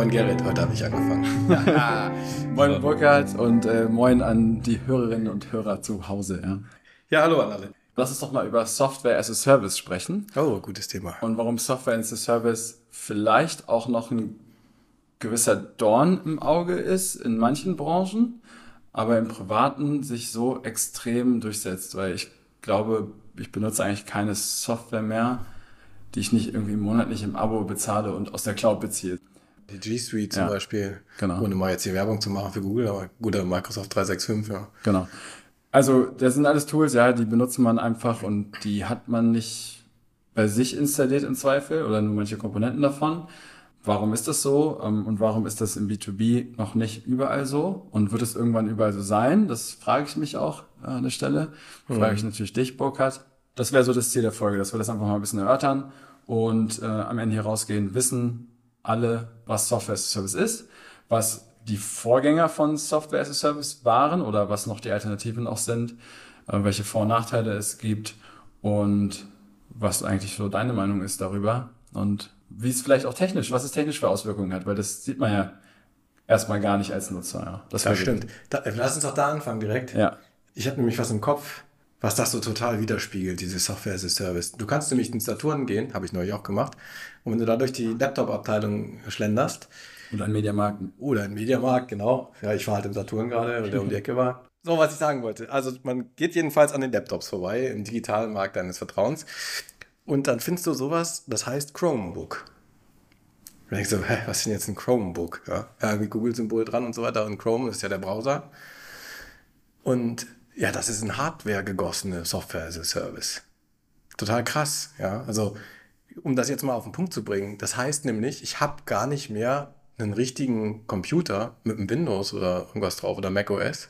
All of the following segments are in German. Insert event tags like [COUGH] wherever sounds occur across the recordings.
Moin Gerrit, heute habe ich angefangen. [LAUGHS] moin Burkhard und äh, moin an die Hörerinnen und Hörer zu Hause. Ja, ja hallo an alle. Lass uns doch mal über Software as a Service sprechen. Oh, gutes Thema. Und warum Software as a Service vielleicht auch noch ein gewisser Dorn im Auge ist in manchen Branchen, aber im Privaten sich so extrem durchsetzt, weil ich glaube, ich benutze eigentlich keine Software mehr, die ich nicht irgendwie monatlich im Abo bezahle und aus der Cloud beziehe. Die G Suite zum ja, Beispiel, genau. ohne mal jetzt hier Werbung zu machen für Google, aber guter Microsoft 365, ja. Genau. Also, das sind alles Tools, ja, die benutzt man einfach und die hat man nicht bei sich installiert im Zweifel oder nur manche Komponenten davon. Warum ist das so ähm, und warum ist das im B2B noch nicht überall so und wird es irgendwann überall so sein? Das frage ich mich auch an der Stelle. Mhm. Frage ich natürlich dich, Burkhard. Das wäre so das Ziel der Folge, dass wir das einfach mal ein bisschen erörtern und äh, am Ende hier rausgehen, wissen alle, was Software as a Service ist, was die Vorgänger von Software as a Service waren oder was noch die Alternativen auch sind, äh, welche Vor- und Nachteile es gibt und was eigentlich so deine Meinung ist darüber und wie es vielleicht auch technisch, was es technisch für Auswirkungen hat, weil das sieht man ja erstmal gar nicht als Nutzer. Ja. Das, das stimmt. Da, lass uns doch da anfangen direkt. Ja. Ich habe nämlich was im Kopf, was das so total widerspiegelt, diese Software as a Service. Du kannst nämlich in Saturn gehen, habe ich neulich auch gemacht, und wenn du da durch die Laptop-Abteilung schlenderst. Oder ein Mediamarkt. Oder ein Mediamarkt, genau. Ja, ich war halt im Saturn gerade, der um die Ecke war. So, was ich sagen wollte. Also man geht jedenfalls an den Laptops vorbei, im digitalen Markt deines Vertrauens. Und dann findest du sowas, das heißt Chromebook. Und denkst so, hä, was ist denn jetzt ein Chromebook? Ja, ja wie Google-Symbol dran und so weiter. Und Chrome ist ja der Browser. Und ja, das ist ein Hardware gegossene Software as a Service. Total krass, ja. Also, um das jetzt mal auf den Punkt zu bringen, das heißt nämlich, ich habe gar nicht mehr einen richtigen Computer mit einem Windows oder irgendwas drauf oder Mac OS,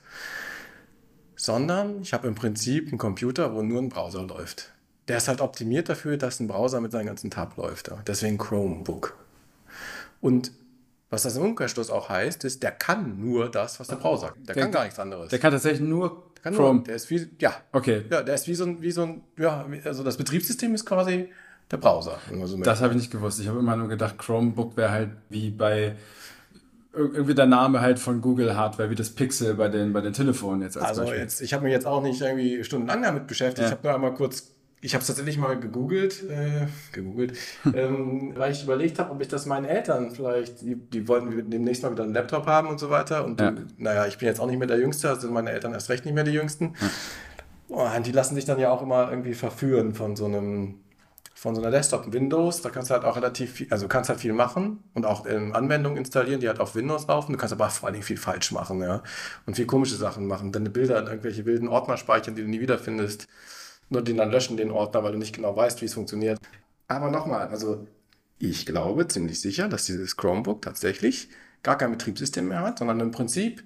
sondern ich habe im Prinzip einen Computer, wo nur ein Browser läuft. Der ist halt optimiert dafür, dass ein Browser mit seinen ganzen Tab läuft. Deswegen Chromebook. Und was das im Umkehrschluss auch heißt, ist, der kann nur das, was der Browser. Der, der kann gar nichts anderes. Der kann tatsächlich nur kann Chrome. Nur, der ist wie, ja. Okay. Ja, der ist wie so ein, wie so ein, ja, also das Betriebssystem ist quasi der Browser. So das habe ich nicht gewusst. Ich habe immer nur gedacht, Chromebook wäre halt wie bei irgendwie der Name halt von Google Hardware, wie das Pixel bei den, bei den Telefonen jetzt als Also Beispiel. jetzt, ich habe mich jetzt auch nicht irgendwie stundenlang damit beschäftigt. Ja. Ich habe nur einmal kurz ich habe es tatsächlich mal gegoogelt, äh, gegoogelt, [LAUGHS] ähm, weil ich überlegt habe, ob ich das meinen Eltern vielleicht, die, die wollten demnächst mal wieder einen Laptop haben und so weiter. Und ja. naja, ich bin jetzt auch nicht mehr der Jüngste, also sind meine Eltern erst recht nicht mehr die Jüngsten. Ja. Und die lassen sich dann ja auch immer irgendwie verführen von so einem von so einer Desktop Windows, da kannst du halt auch relativ viel, also kannst halt viel machen und auch ähm, Anwendungen installieren, die halt auf Windows laufen. Du kannst aber vor allen Dingen viel falsch machen, ja. Und viel komische Sachen machen. Deine Bilder in irgendwelche wilden Ordner speichern, die du nie wiederfindest nur den dann löschen, den Ordner, weil du nicht genau weißt, wie es funktioniert. Aber nochmal, also ich glaube ziemlich sicher, dass dieses Chromebook tatsächlich gar kein Betriebssystem mehr hat, sondern im Prinzip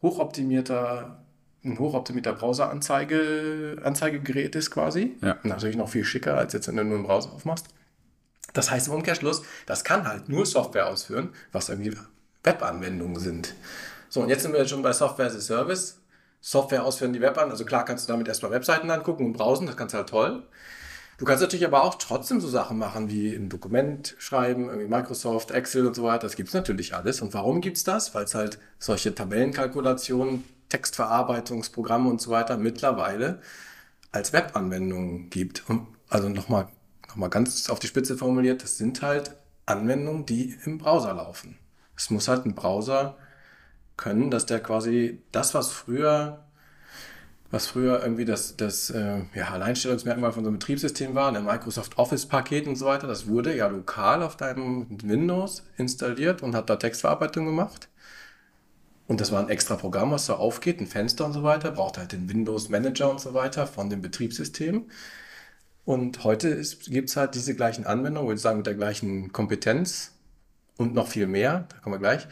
hochoptimierter, ein hochoptimierter Browser-Anzeigegerät ist quasi. Ja. Natürlich noch viel schicker, als jetzt, wenn du nur einen Browser aufmachst. Das heißt im Umkehrschluss, das kann halt nur Software ausführen, was irgendwie Webanwendungen sind. So, und jetzt sind wir jetzt schon bei Software as a Service. Software ausführen, die Web an. Also klar kannst du damit erstmal Webseiten angucken und browsen, das kannst du halt toll. Du kannst natürlich aber auch trotzdem so Sachen machen wie ein Dokument schreiben, irgendwie Microsoft, Excel und so weiter. Das gibt es natürlich alles. Und warum gibt es das? Weil es halt solche Tabellenkalkulationen, Textverarbeitungsprogramme und so weiter mittlerweile als Webanwendungen gibt. Und also nochmal noch mal ganz auf die Spitze formuliert, das sind halt Anwendungen, die im Browser laufen. Es muss halt ein Browser können, dass der quasi das, was früher, was früher irgendwie das, das äh, ja, Alleinstellungsmerkmal von so einem Betriebssystem war, ein Microsoft Office-Paket und so weiter, das wurde ja lokal auf deinem Windows installiert und hat da Textverarbeitung gemacht. Und das war ein extra Programm, was da aufgeht, ein Fenster und so weiter, braucht halt den Windows Manager und so weiter von dem Betriebssystem. Und heute gibt es halt diese gleichen Anwendungen, würde ich sagen, mit der gleichen Kompetenz und noch viel mehr, da kommen wir gleich,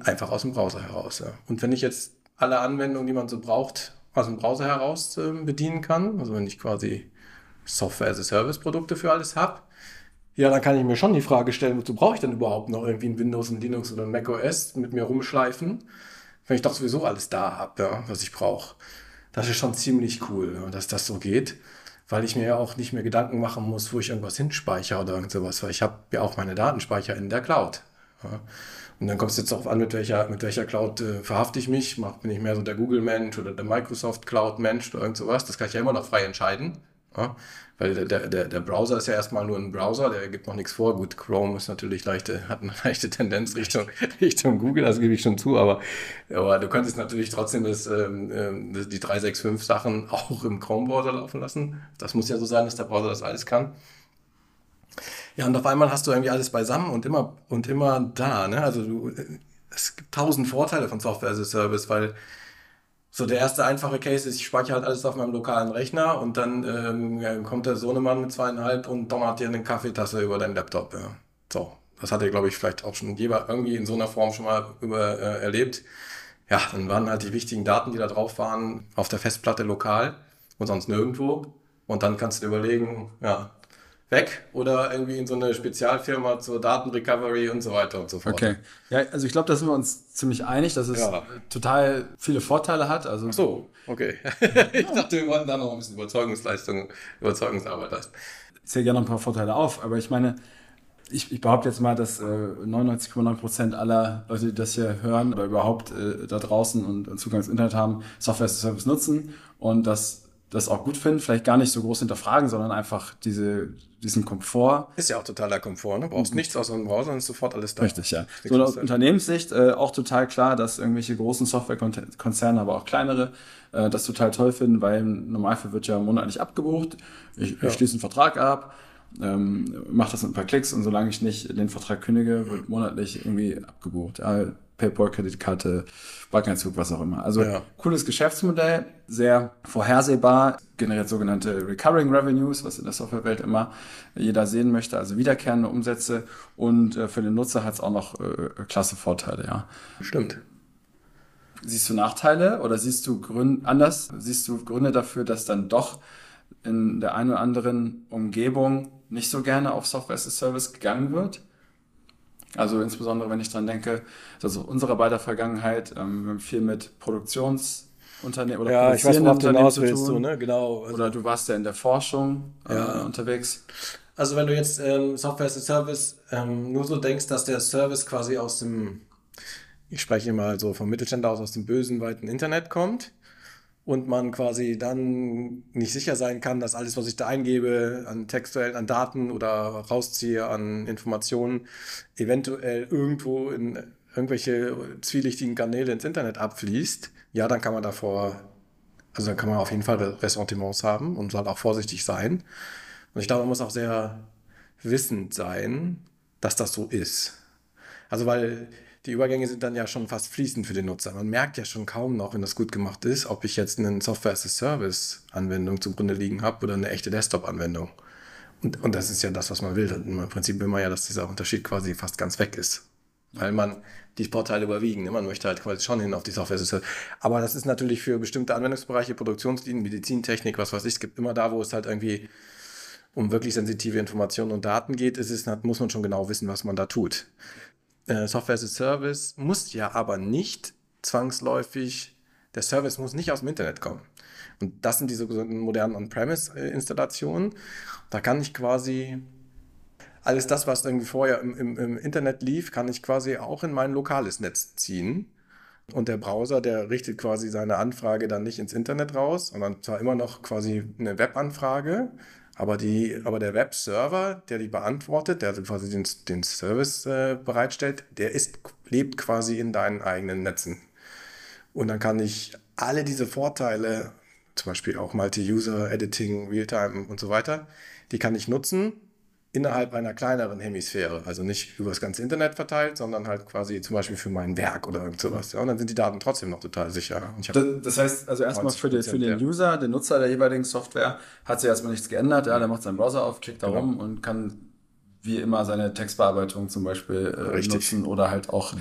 einfach aus dem Browser heraus. Ja. Und wenn ich jetzt alle Anwendungen, die man so braucht, aus dem Browser heraus äh, bedienen kann, also wenn ich quasi Software as a Service Produkte für alles habe, ja, dann kann ich mir schon die Frage stellen, wozu brauche ich denn überhaupt noch irgendwie ein Windows, ein Linux oder ein Mac OS mit mir rumschleifen, wenn ich doch sowieso alles da habe, ja, was ich brauche. Das ist schon ziemlich cool, ja, dass das so geht, weil ich mir ja auch nicht mehr Gedanken machen muss, wo ich irgendwas hinspeichere oder irgend sowas, weil ich habe ja auch meine Datenspeicher in der Cloud. Ja. Und dann kommt es jetzt darauf an, mit welcher, mit welcher Cloud äh, verhafte ich mich. Mach, bin ich mehr so der Google-Mensch oder der Microsoft Cloud-Mensch oder irgend sowas. Das kann ich ja immer noch frei entscheiden. Ja? Weil der, der, der Browser ist ja erstmal nur ein Browser, der gibt noch nichts vor. Gut, Chrome ist natürlich leichte, hat eine leichte Tendenz Richtung, [LAUGHS] Richtung Google, das gebe ich schon zu, aber, aber du könntest natürlich trotzdem das, ähm, ähm die 365 Sachen auch im Chrome-Browser laufen lassen. Das muss ja so sein, dass der Browser das alles kann. Ja, und auf einmal hast du irgendwie alles beisammen und immer und immer da. Ne? Also du, es gibt tausend Vorteile von Software as a Service, weil so der erste einfache Case ist, ich speichere halt alles auf meinem lokalen Rechner und dann ähm, kommt der Sohnemann mit zweieinhalb und donnert dir eine Kaffeetasse über deinen Laptop. Ja. So, das hat er, glaube ich, vielleicht auch schon jeder irgendwie in so einer Form schon mal über, äh, erlebt. Ja, dann waren halt die wichtigen Daten, die da drauf waren, auf der Festplatte lokal und sonst nirgendwo. Und dann kannst du dir überlegen, ja, weg oder irgendwie in so eine Spezialfirma zur Datenrecovery und so weiter und so fort. Okay. Ja, also ich glaube, da sind wir uns ziemlich einig, dass es ja. total viele Vorteile hat. Also Ach so, okay. [LAUGHS] ich dachte, wir wollten da noch ein bisschen Überzeugungsleistung, Überzeugungsarbeit leisten. Ich zähle gerne noch ein paar Vorteile auf, aber ich meine, ich, ich behaupte jetzt mal, dass äh, 99,9 Prozent aller Leute, die das hier hören oder überhaupt äh, da draußen und Zugang ins Internet haben, Software as a Service nutzen und dass das auch gut finden, vielleicht gar nicht so groß hinterfragen, sondern einfach diese, diesen Komfort. Ist ja auch totaler Komfort, ne? Brauchst mhm. nichts aus einem Browser und ist sofort alles da. Richtig, ja. So aus Unternehmenssicht äh, auch total klar, dass irgendwelche großen Softwarekonzerne, aber auch kleinere, äh, das total toll finden, weil im Normalfall wird ja monatlich abgebucht. Ich, ja. ich schließe einen Vertrag ab, ähm, mache das mit ein paar Klicks und solange ich nicht den Vertrag kündige, wird monatlich irgendwie abgebucht. Ja, PayPal-Kreditkarte, Bankeinzug, was auch immer. Also ja. cooles Geschäftsmodell, sehr vorhersehbar, generiert sogenannte Recurring Revenues, was in der Softwarewelt immer jeder sehen möchte, also wiederkehrende Umsätze und äh, für den Nutzer hat es auch noch äh, klasse Vorteile, ja. Stimmt. Siehst du Nachteile oder siehst du Gründe anders? Siehst du Gründe dafür, dass dann doch in der einen oder anderen Umgebung nicht so gerne auf Software as a Service gegangen wird? Also insbesondere, wenn ich dran denke, also unserer beider Vergangenheit, ähm, wir haben viel mit Produktionsunternehmen oder ja, ich weiß, worauf du hinaus willst, du, ne? genau. Also, oder du warst ja in der Forschung äh, ja. unterwegs. Also wenn du jetzt ähm, Software as a Service ähm, nur so denkst, dass der Service quasi aus dem, ich spreche mal so vom Mittelständler aus, aus dem bösen, weiten Internet kommt, und man quasi dann nicht sicher sein kann, dass alles, was ich da eingebe, an textuell, an Daten oder rausziehe, an Informationen, eventuell irgendwo in irgendwelche zwielichtigen Kanäle ins Internet abfließt, ja, dann kann man davor, also dann kann man auf jeden Fall Ressentiments haben und soll auch vorsichtig sein. Und ich glaube, man muss auch sehr wissend sein, dass das so ist. Also, weil die Übergänge sind dann ja schon fast fließend für den Nutzer. Man merkt ja schon kaum noch, wenn das gut gemacht ist, ob ich jetzt eine Software-as-a-Service-Anwendung zugrunde liegen habe oder eine echte Desktop-Anwendung. Und, und das ist ja das, was man will. Im Prinzip will man ja, dass dieser Unterschied quasi fast ganz weg ist. Weil man die Vorteile überwiegen. Man möchte halt quasi schon hin auf die Software. as a Service. Aber das ist natürlich für bestimmte Anwendungsbereiche, Produktionsdienst, Medizintechnik, was weiß ich. Es gibt immer da, wo es halt irgendwie um wirklich sensitive Informationen und Daten geht, ist es, muss man schon genau wissen, was man da tut äh, Software as a Service muss ja aber nicht zwangsläufig, der Service muss nicht aus dem Internet kommen. Und das sind die sogenannten modernen On-Premise-Installationen. Da kann ich quasi alles das, was irgendwie vorher im, im, im, Internet lief, kann ich quasi auch in mein lokales Netz ziehen. Und der Browser, der richtet quasi seine Anfrage dann nicht ins Internet raus, sondern zwar immer noch quasi eine Webanfrage, aber, die, aber der Webserver, der die beantwortet, der quasi den, den Service äh, bereitstellt, der ist, lebt quasi in deinen eigenen Netzen. Und dann kann ich alle diese Vorteile, zum Beispiel auch Multi-User, Editing, Realtime und so weiter, die kann ich nutzen innerhalb einer kleineren Hemisphäre. Also nicht über das ganze Internet verteilt, sondern halt quasi zum Beispiel für mein Werk oder irgend sowas. Ja, und dann sind die Daten trotzdem noch total sicher. Das, das, heißt, also erstmal für, den, für den User, den Nutzer der jeweiligen Software, hat sich erstmal nichts geändert. Ja, der macht seinen Browser auf, klickt da genau. rum und kann wie immer seine Textbearbeitung zum Beispiel äh, nutzen oder halt auch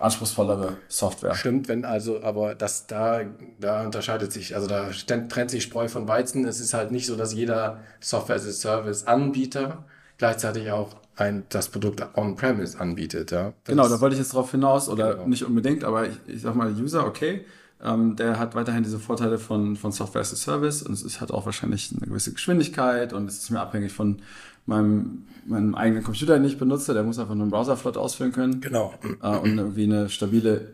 anspruchsvollere Software. Stimmt, wenn also, aber das da, da unterscheidet sich, also da trennt sich Spreu von Weizen. Es ist halt nicht so, dass jeder Software as a Service Anbieter gleichzeitig auch ein, das Produkt on-premise anbietet. Ja? genau, da wollte ich jetzt drauf hinaus, oder genau. nicht unbedingt, aber ich, ich sag mal, User, okay, ähm, der hat weiterhin diese Vorteile von, von Software as a Service und es hat auch wahrscheinlich eine gewisse Geschwindigkeit und es ist mehr abhängig von meinem, meinem eigenen Computer, den ich benutze, der muss einfach nur einen Browserflot ausführen können. Genau. Äh, und irgendwie eine stabile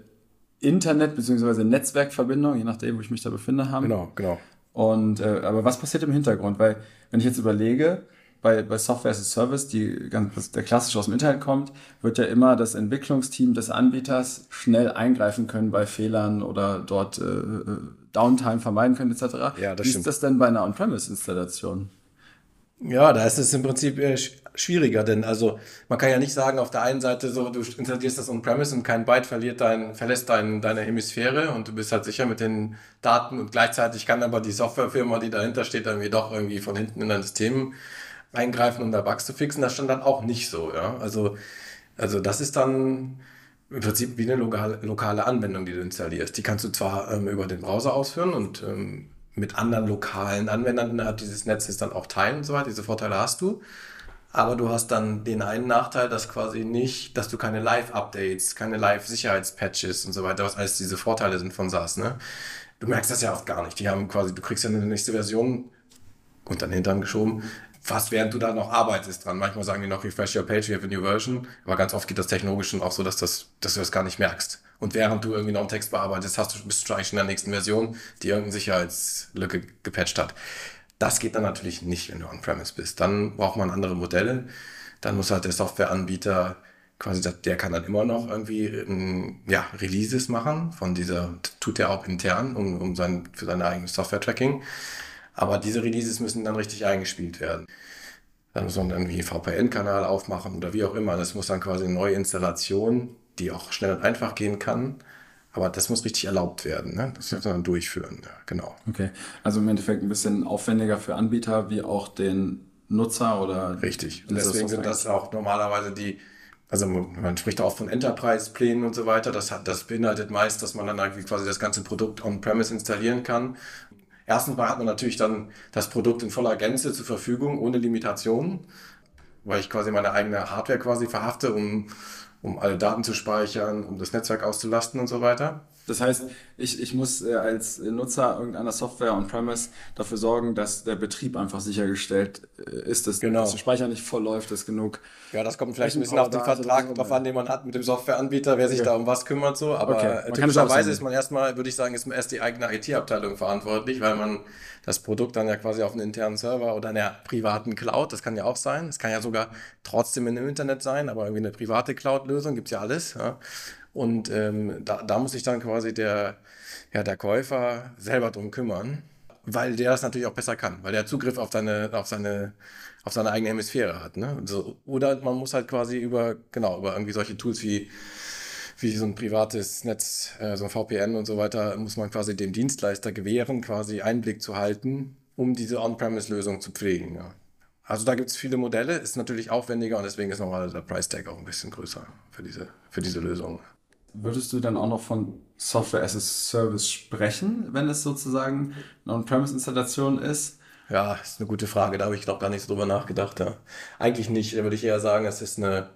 Internet- bzw. Netzwerkverbindung, je nachdem, wo ich mich da befinde, haben. Genau, genau. Und äh, aber was passiert im Hintergrund? Weil, wenn ich jetzt überlege, bei, bei Software as a Service, die ganz, der klassisch aus dem Internet kommt, wird ja immer das Entwicklungsteam des Anbieters schnell eingreifen können bei Fehlern oder dort äh, äh Downtime vermeiden können, etc. Ja, das Wie stimmt. ist das denn bei einer On-Premise-Installation? Ja, da ist es im Prinzip äh, sch- schwieriger, denn also man kann ja nicht sagen, auf der einen Seite so, du installierst das on-premise und kein Byte verliert dein, verlässt dein, deine Hemisphäre und du bist halt sicher mit den Daten und gleichzeitig kann aber die Softwarefirma, die dahinter steht, irgendwie doch irgendwie von hinten in dein System eingreifen, um da Bugs zu fixen. Das stand dann auch nicht so, ja. Also, also das ist dann im Prinzip wie eine lokale, Anwendung, die du installierst. Die kannst du zwar ähm, über den Browser ausführen und ähm, mit anderen lokalen Anwendern innerhalb dieses Netzes dann auch teilen und so weiter. Diese Vorteile hast du. Aber du hast dann den einen Nachteil, dass quasi nicht, dass du keine Live-Updates, keine Live-Sicherheitspatches und so weiter, was alles diese Vorteile sind von SaaS, ne? Du merkst das ja oft gar nicht. Die haben quasi, du kriegst ja eine nächste Version unter den Hintern geschoben, fast während du da noch arbeitest dran. Manchmal sagen die noch, refresh your page, we have a new version. Aber ganz oft geht das technologisch schon auch so, dass, das, dass du das gar nicht merkst. Und während du irgendwie noch einen Text bearbeitest, hast du, bist du eigentlich in der nächsten Version, die irgendeine Sicherheitslücke gepatcht hat. Das geht dann natürlich nicht, wenn du on-premise bist. Dann braucht man andere Modelle. Dann muss halt der Softwareanbieter quasi, der kann dann immer noch irgendwie ähm, ja, Releases machen von dieser, tut er auch intern, um, um sein, für seine eigene Software-Tracking. Aber diese Releases müssen dann richtig eingespielt werden. Dann muss man irgendwie VPN-Kanal aufmachen oder wie auch immer. Das muss dann quasi eine neue Installation, die auch schnell und einfach gehen kann. Aber das muss richtig erlaubt werden. Ne? Das muss man dann durchführen. Ja, genau. Okay, also im Endeffekt ein bisschen aufwendiger für Anbieter wie auch den Nutzer oder Richtig. Und deswegen sind das auch normalerweise die, also man spricht auch von Enterprise-Plänen und so weiter. Das, hat, das beinhaltet meist, dass man dann irgendwie quasi das ganze Produkt on-premise installieren kann. Erstens mal hat man natürlich dann das Produkt in voller Gänze zur Verfügung, ohne Limitationen, weil ich quasi meine eigene Hardware quasi verhafte, um, um alle Daten zu speichern, um das Netzwerk auszulasten und so weiter. Das heißt, ich, ich muss äh, als Nutzer irgendeiner Software on-premise dafür sorgen, dass der Betrieb einfach sichergestellt äh, ist, dass, Genau. dass der Speicher nicht voll läuft, dass genug. Ja, das kommt vielleicht ein bisschen auf den Vertrag drauf an, den man hat mit dem Softwareanbieter, wer sich Okay. da um was kümmert, so. Aber Okay. Man es typischerweise ist man erstmal, würde ich sagen, ist erst die eigene IT-Abteilung verantwortlich, weil man das Produkt dann ja quasi auf einen internen Server oder einer privaten Cloud, das kann ja auch sein. Es kann ja sogar trotzdem in dem Internet sein, aber irgendwie eine private Cloud-Lösung gibt's ja alles. Ja. Und ähm, da, da muss sich dann quasi der, ja, der Käufer selber drum kümmern, weil der das natürlich auch besser kann, weil der Zugriff auf seine, auf seine, auf seine eigene Hemisphäre hat. Ne? So, oder man muss halt quasi über, genau, über irgendwie solche Tools wie, wie so ein privates Netz, äh, so ein VPN und so weiter, muss man quasi dem Dienstleister gewähren, quasi Einblick zu halten, um diese On-Premise-Lösung zu pflegen. Ja. Also da gibt es viele Modelle, ist natürlich aufwendiger und deswegen ist nochmal der Price Tag auch ein bisschen größer für diese, für diese Lösung. Würdest du dann auch noch von Software as a Service sprechen, wenn es sozusagen eine On-premise-Installation ist? Ja, ist eine gute Frage. Da habe ich, glaube gar nicht so drüber nachgedacht. Ja. Eigentlich nicht. Da würde ich eher sagen, es ist eine,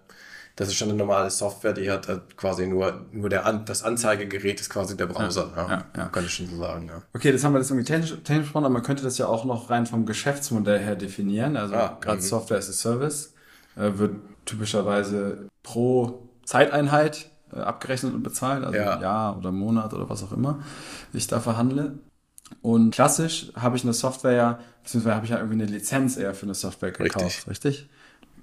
das ist schon eine normale Software, die hat äh, quasi nur, nur der An das Anzeigegerät ist quasi der Browser. Ja, ja, ja. Kann ich schon so sagen, ja. Okay, das haben wir jetzt irgendwie technisch, technisch gesprochen, aber man könnte das ja auch noch rein vom Geschäftsmodell her definieren. Also Ah, gerade mhm. Software as a Service äh, wird typischerweise pro Zeiteinheit abgerechnet und bezahlt, also Ja. Jahr oder Monat oder was auch immer ich da verhandle. Und klassisch habe ich eine Software ja, beziehungsweise habe ich ja irgendwie eine Lizenz eher für eine Software gekauft, richtig?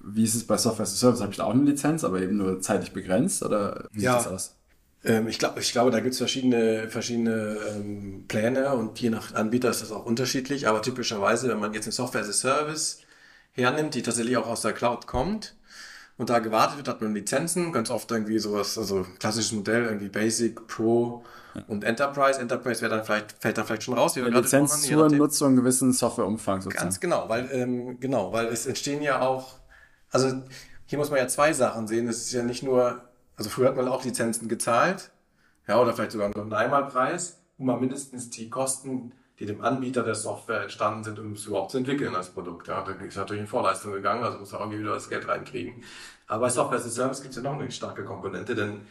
Wie ist es bei Software as a Service? Habe ich da auch eine Lizenz, aber eben nur zeitlich begrenzt oder wie Ja. sieht das aus? Ähm, ich, glaube, ich glaube, da gibt es verschiedene, verschiedene ähm, Pläne und je nach Anbieter ist das auch unterschiedlich. Aber typischerweise, wenn man jetzt eine Software as a Service hernimmt, die tatsächlich auch aus der Cloud kommt und da gewartet wird, hat man Lizenzen, ganz oft irgendwie sowas, also klassisches Modell, irgendwie Basic, Pro und Enterprise. Enterprise wäre dann vielleicht, fällt da vielleicht schon raus, gerade Lizenz zur. Nutzung gewissen Softwareumfang sozusagen. Ganz genau, weil, ähm, genau, weil es entstehen ja auch, also hier muss man ja zwei Sachen sehen. Es ist ja nicht nur, also früher hat man auch Lizenzen gezahlt, ja, oder vielleicht sogar noch einen Einmalpreis, um mal mindestens die Kosten, die dem Anbieter der Software entstanden sind, um es überhaupt zu entwickeln als Produkt. Ja, da ist natürlich in Vorleistung gegangen, also muss er irgendwie wieder das Geld reinkriegen. Aber bei Software as a Service gibt es ja noch eine starke Komponente, denn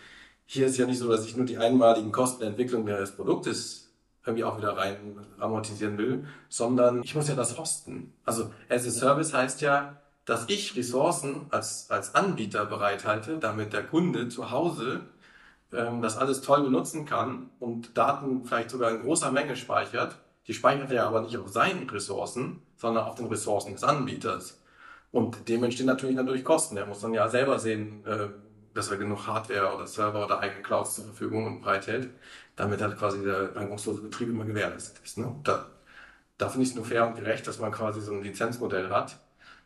hier ist ja nicht so, dass ich nur die einmaligen Kosten der Entwicklung des Produktes irgendwie auch wieder rein amortisieren will, sondern ich muss ja das hosten. Also as a Service heißt ja, dass ich Ressourcen als, als Anbieter bereithalte, damit der Kunde zu Hause ähm, das alles toll benutzen kann und Daten vielleicht sogar in großer Menge speichert. Die speichert er aber nicht auf seinen Ressourcen, sondern auf den Ressourcen des Anbieters. Und dem entstehen natürlich dadurch Kosten. Er muss dann ja selber sehen, äh, dass er genug Hardware oder Server oder eigene Clouds zur Verfügung und bereithält, damit halt quasi der reibungslose Betrieb immer gewährleistet ist. Ne? Da, da finde ich es nur fair und gerecht, dass man quasi so ein Lizenzmodell hat.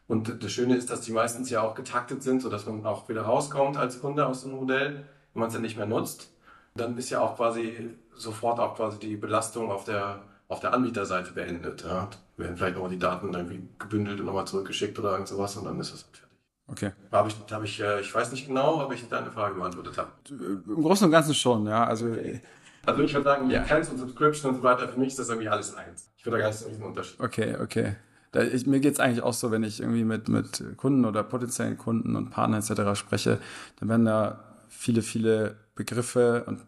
Und das Schöne ist, dass die meistens ja auch getaktet sind, sodass man auch wieder rauskommt als Kunde aus dem Modell, wenn man es dann nicht mehr nutzt. Dann ist ja auch quasi sofort auch quasi die Belastung auf der, auf der Anbieterseite beendet. Ja. Werden vielleicht nochmal die Daten irgendwie gebündelt und nochmal zurückgeschickt oder irgend sowas und dann ist das halt fertig. Okay. Habe ich, habe ich, äh, ich weiß nicht genau, ob ich deine Frage beantwortet habe. Im Großen und Ganzen schon, ja. Also, okay. also ich würde sagen, ja. Lizenz und Subscription und so weiter, für mich ist das irgendwie alles eins. Ich würde da gar nicht so einen Unterschied. Okay, okay. Da, ich, mir geht's eigentlich auch so, wenn ich irgendwie mit, mit Kunden oder potenziellen Kunden und Partnern etc. spreche, dann werden da viele, viele Begriffe und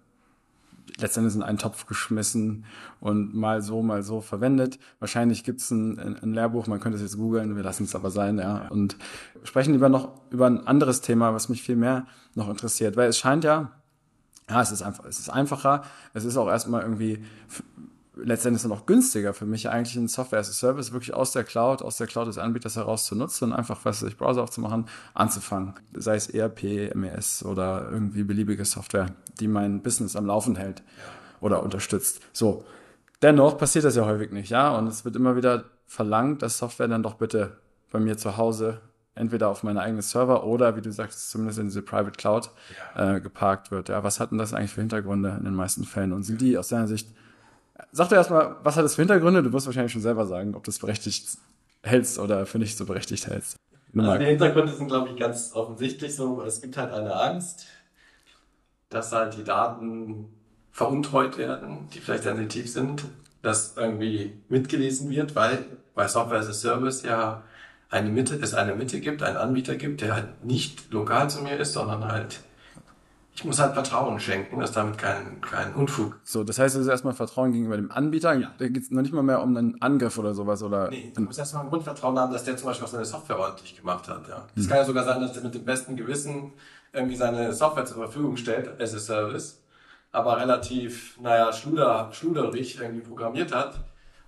letztendlich in einen Topf geschmissen und mal so, mal so verwendet. Wahrscheinlich gibt's ein, ein Lehrbuch, man könnte es jetzt googeln, wir lassen es aber sein, ja. Und sprechen lieber noch über ein anderes Thema, was mich viel mehr noch interessiert, weil es scheint ja, ja, es ist einfach, es ist einfacher, es ist auch erstmal irgendwie letztendlich dann auch günstiger für mich, eigentlich ein Software as a Service wirklich aus der Cloud, aus der Cloud des Anbieters heraus zu nutzen und einfach, was ich Browser aufzumachen, anzufangen. Sei es ERP, MES oder irgendwie beliebige Software, die mein Business am Laufen hält oder unterstützt. So. Dennoch passiert das ja häufig nicht, ja, und es wird immer wieder verlangt, dass Software dann doch bitte bei mir zu Hause entweder auf meine eigenen Server oder, wie du sagst, zumindest in diese Private Cloud ja. äh, geparkt wird. Ja, was hat denn das eigentlich für Hintergründe in den meisten Fällen? Und sind die aus deiner Sicht Sag doch erstmal, was hat das für Hintergründe? Du wirst wahrscheinlich schon selber sagen, ob du es berechtigt hältst oder für nicht so berechtigt hältst. Also die Hintergründe sind, glaube ich, ganz offensichtlich so. Es gibt halt eine Angst, dass halt die Daten veruntreut werden, die vielleicht sensitiv sind, dass irgendwie mitgelesen wird, weil bei Software as a Service ja eine Mitte, es eine Mitte gibt, einen Anbieter gibt, der halt nicht lokal zu mir ist, sondern halt ich muss halt Vertrauen schenken, dass damit kein, kein Unfug. So, das heißt, es ist erstmal Vertrauen gegenüber dem Anbieter. Ja. Da geht es noch nicht mal mehr um einen Angriff oder sowas, oder? Nee, du musst erstmal ein Grundvertrauen haben, dass der zum Beispiel auch seine Software ordentlich gemacht hat, ja. Es hm. kann ja sogar sein, dass er mit dem besten Gewissen irgendwie seine Software zur Verfügung stellt, as a Service, aber relativ, naja, schluder, schluderig irgendwie programmiert hat.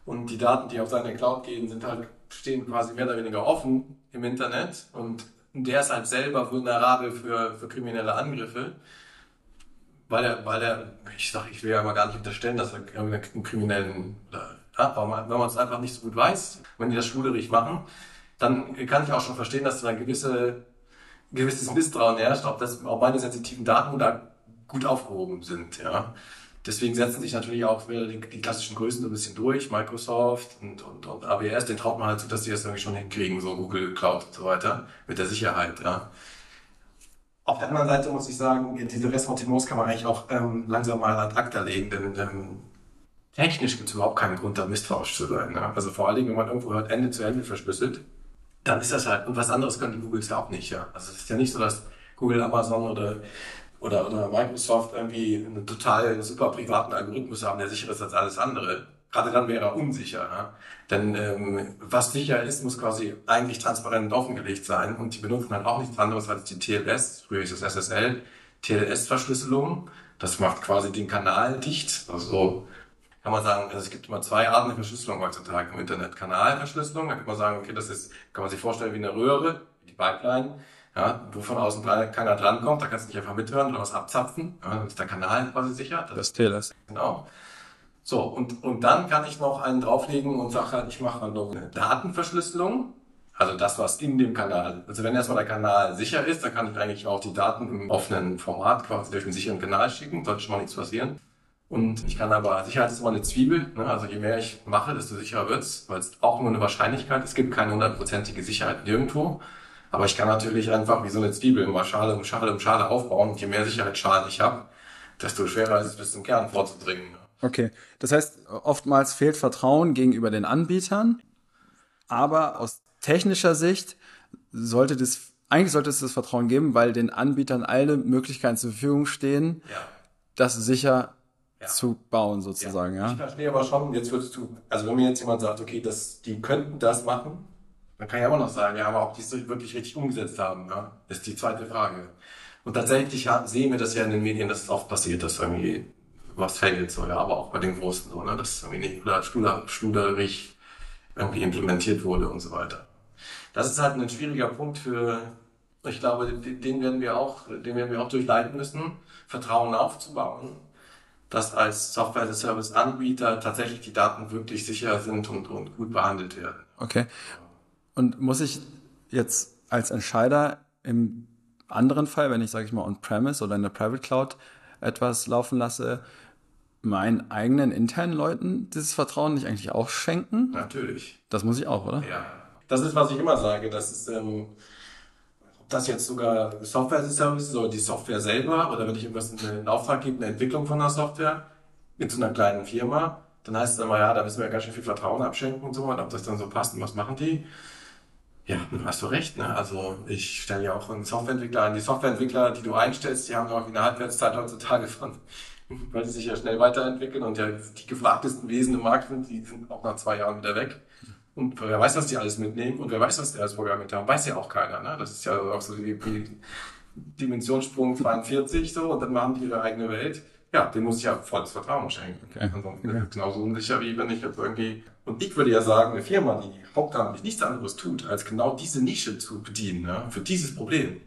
Und die Daten, die auf seine Cloud gehen, sind halt, stehen quasi mehr oder weniger offen im Internet und der ist halt selber vulnerabel für, für kriminelle Angriffe weil er, weil er, ich sag, ich will ja mal gar nicht unterstellen, dass er einen kriminellen, ja, wenn man es einfach nicht so gut weiß, wenn die das schulerig machen, dann kann ich auch schon verstehen, dass da ein gewisse, gewisses Misstrauen herrscht, ob das, ob meine sensitiven Daten da gut aufgehoben sind, ja. Deswegen setzen sich natürlich auch wieder die, die klassischen Größen so ein bisschen durch, Microsoft und, und, und AWS, den traut man halt zu, dass die das irgendwie schon hinkriegen, so Google Cloud und so weiter, mit der Sicherheit, ja. Auf der anderen Seite muss ich sagen, diese Ressentiments kann man eigentlich auch ähm, langsam mal ad acta legen, denn ähm, technisch gibt es überhaupt keinen Grund, da misstrauisch zu sein. Ne? Also vor allen Dingen, wenn man irgendwo hört, Ende zu Ende verschlüsselt, dann ist das halt, und was anderes können die Googles ja auch nicht. Ja? Also es ist ja nicht so, dass Google, Amazon oder, oder, oder Microsoft irgendwie einen total super privaten Algorithmus haben, der sicherer ist als alles andere. Gerade dann wäre er unsicher. Ja? Denn ähm, was sicher ist, muss quasi eigentlich transparent und offengelegt sein. Und die benutzen halt auch nichts anderes als die TLS, früher ist es SSL, TLS-Verschlüsselung. Das macht quasi den Kanal dicht. Also kann man sagen, also es gibt immer zwei Arten der Verschlüsselung heutzutage im Internet. Kanalverschlüsselung, da kann man sagen, okay, das ist, kann man sich vorstellen wie eine Röhre, wie die Pipeline, ja, wo von außen keiner drankommt, da kannst du nicht einfach mithören oder was abzapfen. Ja, dann ist der Kanal quasi sicher. Das, das TLS. Genau. So, und, und dann kann ich noch einen drauflegen und sage halt, ich mache noch eine Datenverschlüsselung. Also das, was in dem Kanal, also wenn erstmal der Kanal sicher ist, dann kann ich eigentlich auch die Daten im offenen Format quasi durch einen sicheren Kanal schicken, sollte schon mal nichts passieren. Und ich kann aber, Sicherheit ist immer eine Zwiebel, ne? also je mehr ich mache, desto sicherer wird's, weil es auch nur eine Wahrscheinlichkeit, es gibt keine hundertprozentige Sicherheit nirgendwo. Aber ich kann natürlich einfach wie so eine Zwiebel immer Schale um Schale um Schale aufbauen. Und je mehr Sicherheitsschalen ich habe, desto schwerer ist es bis zum Kern vorzudringen. Okay, das heißt, oftmals fehlt Vertrauen gegenüber den Anbietern, aber aus technischer Sicht sollte das, eigentlich sollte es das Vertrauen geben, weil den Anbietern alle Möglichkeiten zur Verfügung stehen, ja. das sicher ja. zu bauen sozusagen. Ja. ja. Ich verstehe aber schon, jetzt würdest du, also wenn mir jetzt jemand sagt, okay, das, die könnten das machen, Man kann ja immer noch sagen, ja, aber ob die es wirklich richtig umgesetzt haben, ja, ist die zweite Frage. Und tatsächlich sehen wir das ja in den Medien, dass es oft passiert, dass irgendwie was fällt, so, ja, aber auch bei den Großen, so, ne, dass irgendwie nicht oder studer, studerig irgendwie implementiert wurde und so weiter. Das ist halt ein schwieriger Punkt für, ich glaube, den werden wir auch, den werden wir auch durchleiten müssen, Vertrauen aufzubauen, dass als Software-as-a-Service-Anbieter tatsächlich die Daten wirklich sicher sind und, und gut behandelt werden. Okay. Und muss ich jetzt als Entscheider im anderen Fall, wenn ich, sage ich mal, on-premise oder in der Private Cloud etwas laufen lasse, meinen eigenen internen Leuten dieses Vertrauen nicht eigentlich auch schenken? Natürlich. Das muss ich auch, oder? Ja. Das ist, was ich immer sage. Das ist, ähm, ob das jetzt sogar Software as a Service ist oder die Software selber oder wenn ich irgendwas in einen Auftrag gebe, eine Entwicklung von einer Software mit so einer kleinen Firma, dann heißt es immer, ja, da müssen wir ja ganz schön viel Vertrauen abschenken und so und ob das dann so passt und was machen die. Ja, hast du recht. Ne? Also ich stelle ja auch einen Softwareentwickler an. Die Softwareentwickler, die du einstellst, die haben ja auch eine Halbwertszeit heutzutage von, weil die sich ja schnell weiterentwickeln und ja die gefragtesten Wesen im Markt sind, die sind auch nach zwei Jahren wieder weg. Und wer weiß, was die alles mitnehmen und wer weiß, was die alles programmiert haben, weiß ja auch keiner. Ne? Das ist ja auch so die, die Dimensionssprung 42 so und dann machen die ihre eigene Welt. Ja, dem muss ich ja volles Vertrauen schenken. Okay. Ansonsten okay. genauso unsicher, wie wenn ich jetzt irgendwie und ich würde ja sagen, eine Firma, die hauptamtlich nichts anderes tut, als genau diese Nische zu bedienen, ja, für dieses Problem,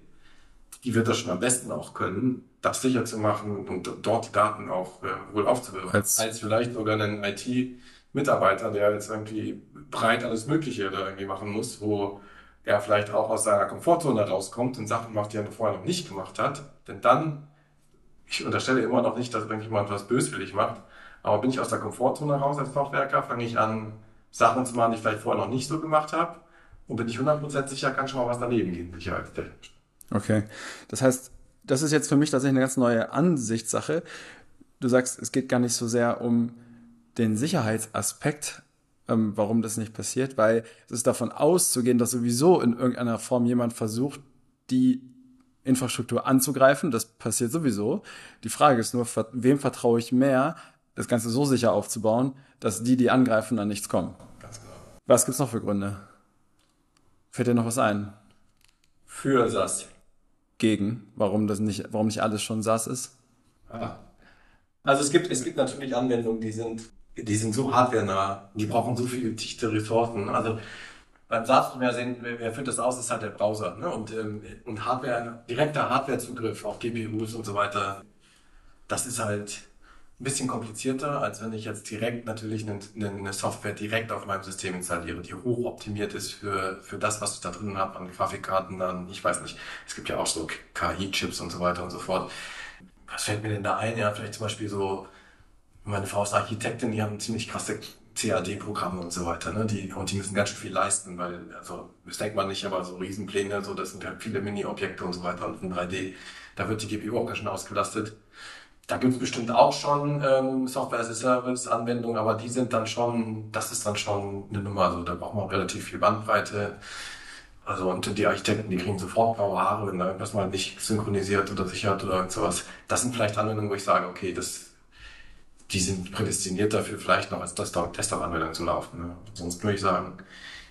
die wird das schon am besten auch können, das sicher zu machen und dort die Daten auch äh, wohl aufzubewahren. Als, als vielleicht sogar einen IT-Mitarbeiter, der jetzt irgendwie breit alles Mögliche da irgendwie machen muss, wo er vielleicht auch aus seiner Komfortzone rauskommt und Sachen macht, die er vorher noch nicht gemacht hat. Denn dann, ich unterstelle immer noch nicht, dass irgendjemand was böswillig macht, aber bin ich aus der Komfortzone raus als Fachwerker, fange ich an, Sachen zu machen, die ich vielleicht vorher noch nicht so gemacht habe. Und bin ich 100% sicher, kann schon mal was daneben gehen, sicherheitstechnisch. Okay. Das heißt, das ist jetzt für mich tatsächlich eine ganz neue Ansichtssache. Du sagst, es geht gar nicht so sehr um den Sicherheitsaspekt, ähm, warum das nicht passiert, weil es ist davon auszugehen, dass sowieso in irgendeiner Form jemand versucht, die Infrastruktur anzugreifen. Das passiert sowieso. Die Frage ist nur, wem vertraue ich mehr, das Ganze so sicher aufzubauen, dass die, die angreifen, an nichts kommen. Ganz genau. Was gibt's noch für Gründe? Fällt dir noch was ein? Für SAS. Gegen? Warum das nicht, warum nicht alles schon SAS ist? Also es gibt, es gibt natürlich Anwendungen, die sind, die sind so hardware-nah, die brauchen so viele dichte Ressourcen. Also beim SaaS, wer, sehen, wer führt das aus, ist halt der Browser. Ne? Und, ähm, und Hardware, direkter Hardwarezugriff auf GPUs und so weiter, das ist halt, ein bisschen komplizierter, als wenn ich jetzt direkt natürlich eine, eine, Software direkt auf meinem System installiere, die hochoptimiert ist für, für das, was ich da drin habe an Grafikkarten, dann, ich weiß nicht, es gibt ja auch so KI-Chips und so weiter und so fort. Was fällt mir denn da ein? Ja, vielleicht zum Beispiel so, meine Frau ist Architektin, die haben ziemlich krasse CAD-Programme und so weiter, ne? Die, und die müssen ganz schön viel leisten, weil, also, das denkt man nicht, aber so Riesenpläne, so, das sind halt viele Mini-Objekte und so weiter und in 3D, da wird die GPU auch ganz schön ausgelastet. Da gibt es bestimmt auch schon ähm, Software-as-a-Service-Anwendungen, aber die sind dann schon, das ist dann schon eine Nummer. Also da braucht man relativ viel Bandbreite. Also und die Architekten, die kriegen sofort graue Haare, wenn da irgendwas mal nicht synchronisiert oder sichert oder irgend sowas. Das sind vielleicht Anwendungen, wo ich sage, okay, das, die sind prädestiniert dafür, vielleicht noch als Desktop-Anwendung zu laufen. Ne? Sonst würde ich sagen,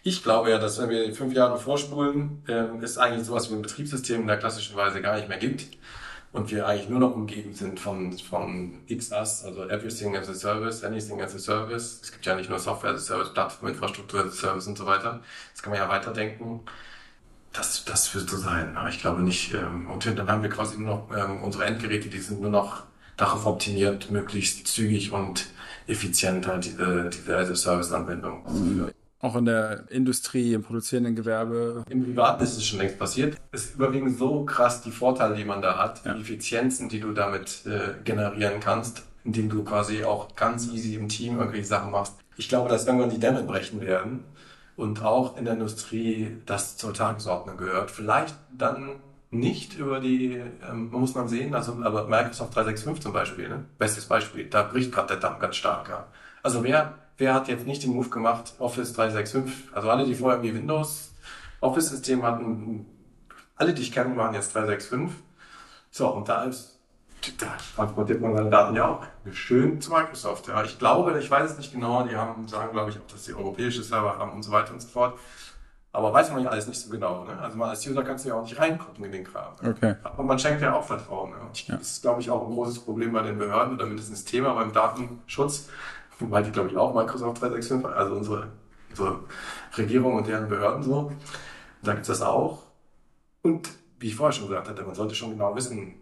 ich glaube ja, dass wenn wir fünf Jahre vorspulen, äh, es eigentlich sowas wie ein Betriebssystem in der klassischen Weise gar nicht mehr gibt und wir eigentlich nur noch umgeben sind von, von XAS, also Everything as a Service, Anything as a Service. Es gibt ja nicht nur Software as a Service, Plattforminfrastruktur as a Service und so weiter. Das kann man ja weiterdenken. Das, das wird so sein. Aber ich glaube nicht. Ähm, und dann haben wir quasi nur noch ähm, unsere Endgeräte, die sind nur noch darauf optimiert, möglichst zügig und effizient halt diese, diese Service-Anwendung. Auch in der Industrie, im produzierenden Gewerbe. Im Privaten ist es schon längst passiert. Es überwiegen so krass die Vorteile, die man da hat, ja. die Effizienzen, die du damit äh, generieren kannst, indem du quasi auch ganz easy im Team irgendwelche Sachen machst. Ich glaube, dass irgendwann die Dämme brechen werden und auch in der Industrie das zur Tagesordnung gehört. Vielleicht dann nicht über die, ähm, muss man sehen, also aber Microsoft 365 zum Beispiel, ne? bestes Beispiel, da bricht gerade der Damm ganz stark. Ja. Also wer wer hat jetzt nicht den Move gemacht, Office 365? Also alle, die vorher irgendwie Windows Office-System hatten, alle, die ich kenne, waren jetzt 365. So, und da ist, da transportiert man seine Daten ja auch schön zu Microsoft. Ja, ich glaube, ich weiß es nicht genau, die haben, sagen, glaube ich, auch, dass sie europäische Server haben und so weiter und so fort. Aber weiß man ja alles nicht so genau. Ne? Also mal als User kannst du ja auch nicht reingucken in den Kram. Okay. Aber man schenkt ja auch Vertrauen. Ne? Ja. das ist, glaube ich, auch ein großes Problem bei den Behörden oder mindestens Thema beim Datenschutz. Wobei die, glaube ich, auch Microsoft 365, also unsere, unsere Regierung und deren Behörden so. Da gibt es das auch. Und wie ich vorher schon gesagt hatte, man sollte schon genau wissen,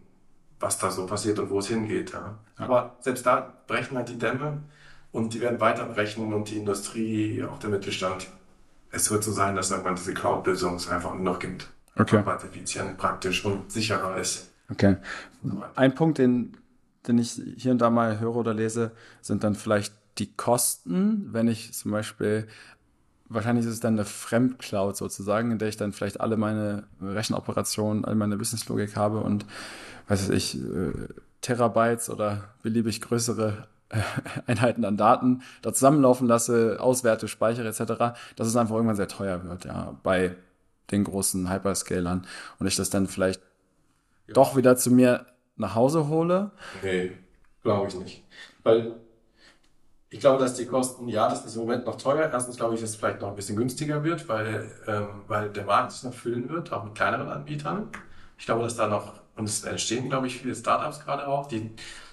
was da so passiert und wo es hingeht. Ja. Aber selbst da brechen halt die Dämme und die werden weiter brechen und die Industrie, auch der Mittelstand. Es wird so sein, dass irgendwann diese Cloud-Lösung es einfach nur noch gibt. Okay. Aber effizient, praktisch und sicherer ist. Okay. Ein Punkt, den, den ich hier und da mal höre oder lese, sind dann vielleicht die Kosten, wenn ich zum Beispiel, wahrscheinlich ist es dann eine Fremdcloud sozusagen, in der ich dann vielleicht alle meine Rechenoperationen, all meine Businesslogik habe und, weiß ich, äh, Terabytes oder beliebig größere äh, [LAUGHS] Einheiten an Daten da zusammenlaufen lasse, auswerte, speichere etc., dass es einfach irgendwann sehr teuer wird, ja, bei den großen Hyperscalern und ich das dann vielleicht doch wieder zu mir nach Hause hole. Nee, glaube ich nicht. Weil ich glaube, dass die Kosten, ja, das ist im Moment noch teuer. Erstens glaube ich, dass es vielleicht noch ein bisschen günstiger wird, weil, ähm, weil der Markt sich noch füllen wird, auch mit kleineren Anbietern. Ich glaube, dass da noch, und es entstehen, glaube ich, viele Startups gerade auch, die,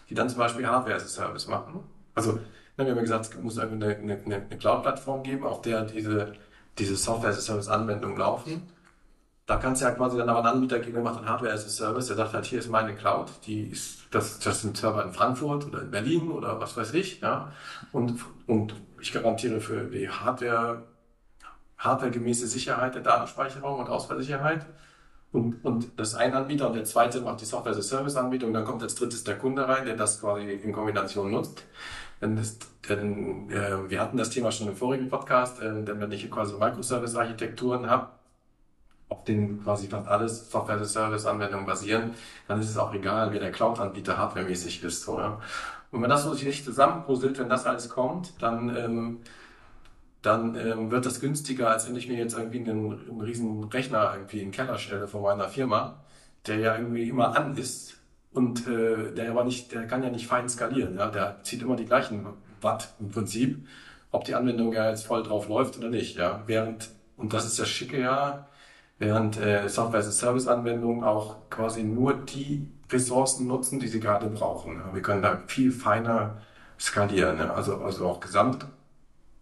die dann zum Beispiel Hardware as a Service machen. Also, wir haben ja gesagt, es muss eine, eine, eine Cloud-Plattform geben, auf der diese, diese Software as a Service Anwendungen laufen. Da kannst du ja quasi dann aber einen Anbieter geben, der macht dann Hardware as a Service, der sagt halt, hier ist meine Cloud, die ist, das, das sind Server in Frankfurt oder in Berlin oder was weiß ich, ja. Und, und ich garantiere für die Hardware, hardwaregemäße Sicherheit der Datenspeicherung und Ausfallsicherheit. Und, und das ist ein Anbieter und der zweite macht die Software as a Service Anbietung. Dann kommt als drittes der Kunde rein, der das quasi in Kombination nutzt. Denn, das, denn äh, wir hatten das Thema schon im vorigen Podcast, äh, denn wenn ich quasi Microservice-Architekturen habe, auf denen quasi fast alles Software as a Service Anwendungen basieren, dann ist es auch egal, wer der Cloud-Anbieter hardwaremäßig ist. Oder? Und wenn das so sich zusammenpuzzelt, wenn das alles kommt, dann, ähm, dann ähm, wird das günstiger, als wenn ich mir jetzt irgendwie einen, einen riesen Rechner irgendwie in den Keller stelle von meiner Firma, der ja irgendwie immer an ist und äh, der aber nicht, der kann ja nicht fein skalieren. Ja? Der zieht immer die gleichen Watt im Prinzip, ob die Anwendung ja jetzt voll drauf läuft oder nicht. Ja? Während, und das ist das Schicke ja, während äh, Software as a Service Anwendungen auch quasi nur die Ressourcen nutzen, die sie gerade brauchen. Wir können da viel feiner skalieren. Also, also auch gesamt,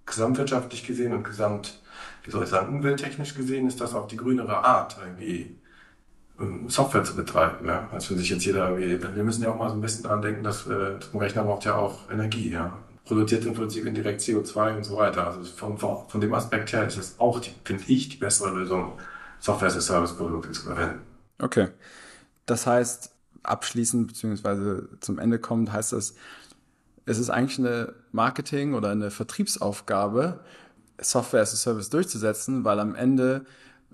gesamtwirtschaftlich gesehen und gesamt, wie soll ich sagen, umwelttechnisch gesehen ist das auch die grünere Art, irgendwie ähm, Software zu betreiben, ja. Als wenn sich jetzt jeder irgendwie, wir müssen ja auch mal so ein bisschen dran denken, dass äh, ein Rechner braucht ja auch Energie, ja. Produziert im Prinzip indirekt CO2 und so weiter. Also von, von, dem Aspekt her ist es auch, finde ich, die bessere Lösung, Software as a Service Produkte zu verwenden. Okay. Das heißt, abschließend beziehungsweise zum Ende kommt, heißt das, es ist eigentlich eine Marketing- oder eine Vertriebsaufgabe, Software as a Service durchzusetzen, weil am Ende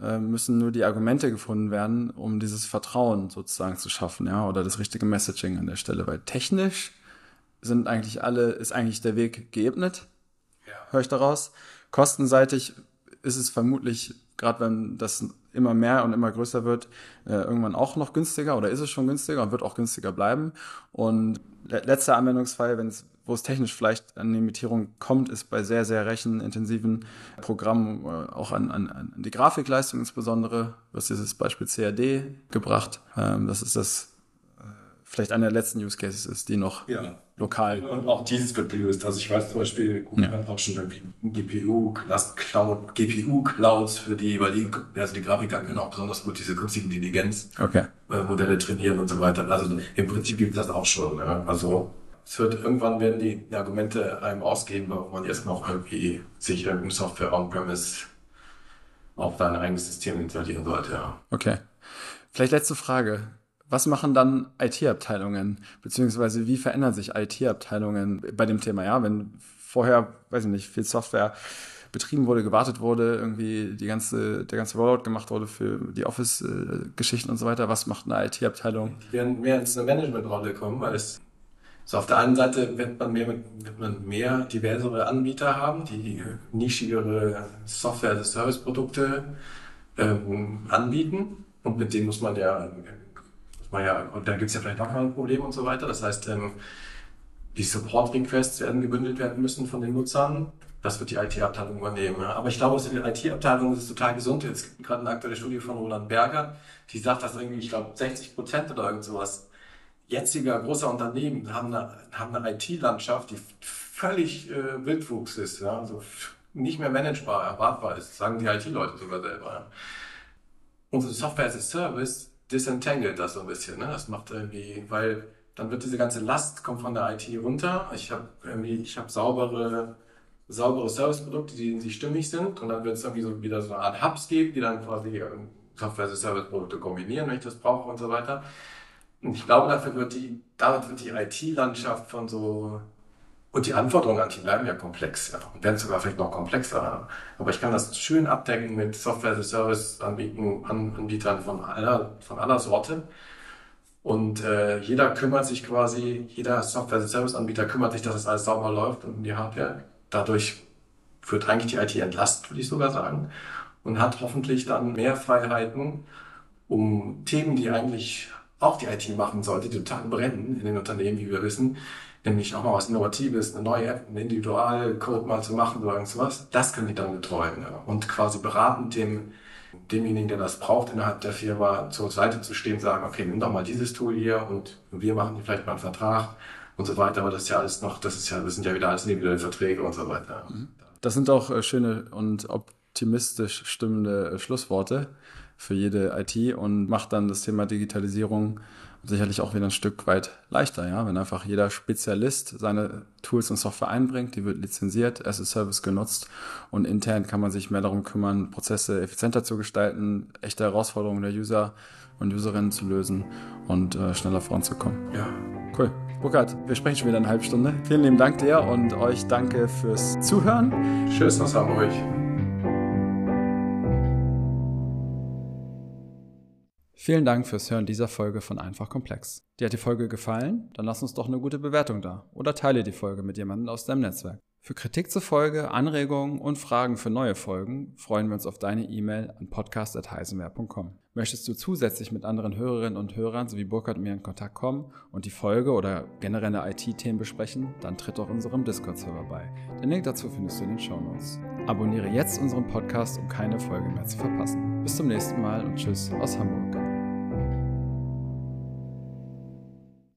äh, müssen nur die Argumente gefunden werden, um dieses Vertrauen sozusagen zu schaffen, ja, oder das richtige Messaging an der Stelle. Weil technisch sind eigentlich alle, ist eigentlich der Weg geebnet, Ja. höre ich daraus. Kostenseitig ist es vermutlich, gerade wenn das immer mehr und immer größer wird, äh, irgendwann auch noch günstiger oder ist es schon günstiger und wird auch günstiger bleiben. Und le letzter Anwendungsfall, wenn es wo es technisch vielleicht an Limitierung kommt, ist bei sehr, sehr rechenintensiven Programmen, äh, auch an, an, an die Grafikleistung insbesondere, was dieses Beispiel CAD gebracht. Ähm, das ist das vielleicht einer der letzten Use Cases ist, die noch Ja. lokal. Und auch dieses wird gelöst. Also ich weiß zum Beispiel, Google Ja. hat auch schon irgendwie GPU, Cloud, GPU Clouds für die, weil die, also die Grafiker können auch besonders gut diese künstliche Intelligenz Okay. äh, Modelle trainieren und so weiter. Also im Prinzip gibt es das auch schon. Ja. Also es wird irgendwann werden die Argumente einem ausgehen, warum man jetzt noch irgendwie sich irgendeine Software on-premise auf dein eigenes System installieren sollte. Ja. Okay. Vielleicht letzte Frage. Was machen dann IT-Abteilungen? Beziehungsweise wie verändern sich IT-Abteilungen bei dem Thema? Ja, wenn vorher, weiß ich nicht, viel Software betrieben wurde, gewartet wurde, irgendwie die ganze, der ganze Rollout gemacht wurde für die Office-Geschichten und so weiter. Was macht eine IT-Abteilung? Die werden mehr ins eine Managementrolle kommen, weil es so auf der einen Seite wird man mehr, wird man mehr diversere Anbieter haben, die nischigere Software-Service-Produkte ähm, anbieten. Und mit denen muss man ja, muss man ja und da gibt es ja vielleicht auch mal ein Problem und so weiter. Das heißt, ähm, die Support-Requests werden gebündelt werden müssen von den Nutzern. das wird die IT-Abteilung übernehmen. Aber ich glaube, die IT-Abteilung ist total gesund. Es gibt gerade eine aktuelle Studie von Roland Berger, die sagt, dass irgendwie, ich glaube, 60 Prozent oder irgend sowas jetziger großer Unternehmen haben eine, haben eine IT-Landschaft, die völlig äh, Wildwuchs ist, ja, also nicht mehr managebar, erwartbar ist, sagen die IT-Leute sogar selber. Ja. Unsere Software as a Service disentangelt das so ein bisschen. Ne? Das macht irgendwie, weil dann wird diese ganze Last kommt von der IT runter. Ich habe irgendwie, ich habe saubere saubere Serviceprodukte, die, die stimmig sind und dann wird es irgendwie so wieder so eine Art Hubs geben, die dann quasi ähm, Software-Service-Produkte kombinieren, wenn ich das brauche und so weiter. Und ich glaube, dafür wird die, damit wird die IT-Landschaft von so, und die Anforderungen an die bleiben ja komplex, ja, und werden sogar vielleicht noch komplexer. Aber ich kann das schön abdecken mit Software-Service-Anbietern von aller, von aller Sorte. Und äh, jeder kümmert sich quasi, jeder Software-Service-Anbieter kümmert sich, dass es alles sauber läuft und die Hardware dadurch wird eigentlich die IT entlastet, würde ich sogar sagen, und hat hoffentlich dann mehr Freiheiten, um Themen, die eigentlich auch die IT machen sollte, die total brennen in den Unternehmen, wie wir wissen, nämlich auch mal was Innovatives, eine neue App, einen Individualcode mal zu machen oder irgendwas, das können die dann betreuen ja. und quasi beratend dem, demjenigen, der das braucht, innerhalb der Firma zur Seite zu stehen, sagen, okay, nimm doch mal dieses Tool hier und wir machen dir vielleicht mal einen Vertrag und so weiter. Aber das ist ja alles noch, das ist ja, das sind ja wieder alles individuelle Verträge und so weiter. Mhm. Das sind auch äh, schöne und optimistisch stimmende äh, Schlussworte für jede IT und macht dann das Thema Digitalisierung sicherlich auch wieder ein Stück weit leichter, ja, wenn einfach jeder Spezialist seine Tools und Software einbringt, die wird lizenziert, as a Service genutzt und intern kann man sich mehr darum kümmern, Prozesse effizienter zu gestalten, echte Herausforderungen der User und Userinnen zu lösen und äh, schneller voranzukommen. Ja. Cool. Burkhard, wir sprechen schon wieder eine halbe Stunde. Vielen lieben Dank dir und euch danke fürs Zuhören. Tschüss aus Hamburg. Vielen Dank fürs Hören dieser Folge von Einfach Komplex. Dir hat die Folge gefallen? Dann lass uns doch eine gute Bewertung da oder teile die Folge mit jemandem aus deinem Netzwerk. Für Kritik zur Folge, Anregungen und Fragen für neue Folgen freuen wir uns auf deine E-Mail an podcast.heisenwehr.com. Möchtest du zusätzlich mit anderen Hörerinnen und Hörern sowie Burkhard und mir in Kontakt kommen und die Folge oder generelle IT-Themen besprechen, dann tritt doch unserem Discord-Server bei. Den Link dazu findest du in den Show Notes. Abonniere jetzt unseren Podcast, um keine Folge mehr zu verpassen. Bis zum nächsten Mal und tschüss aus Hamburg.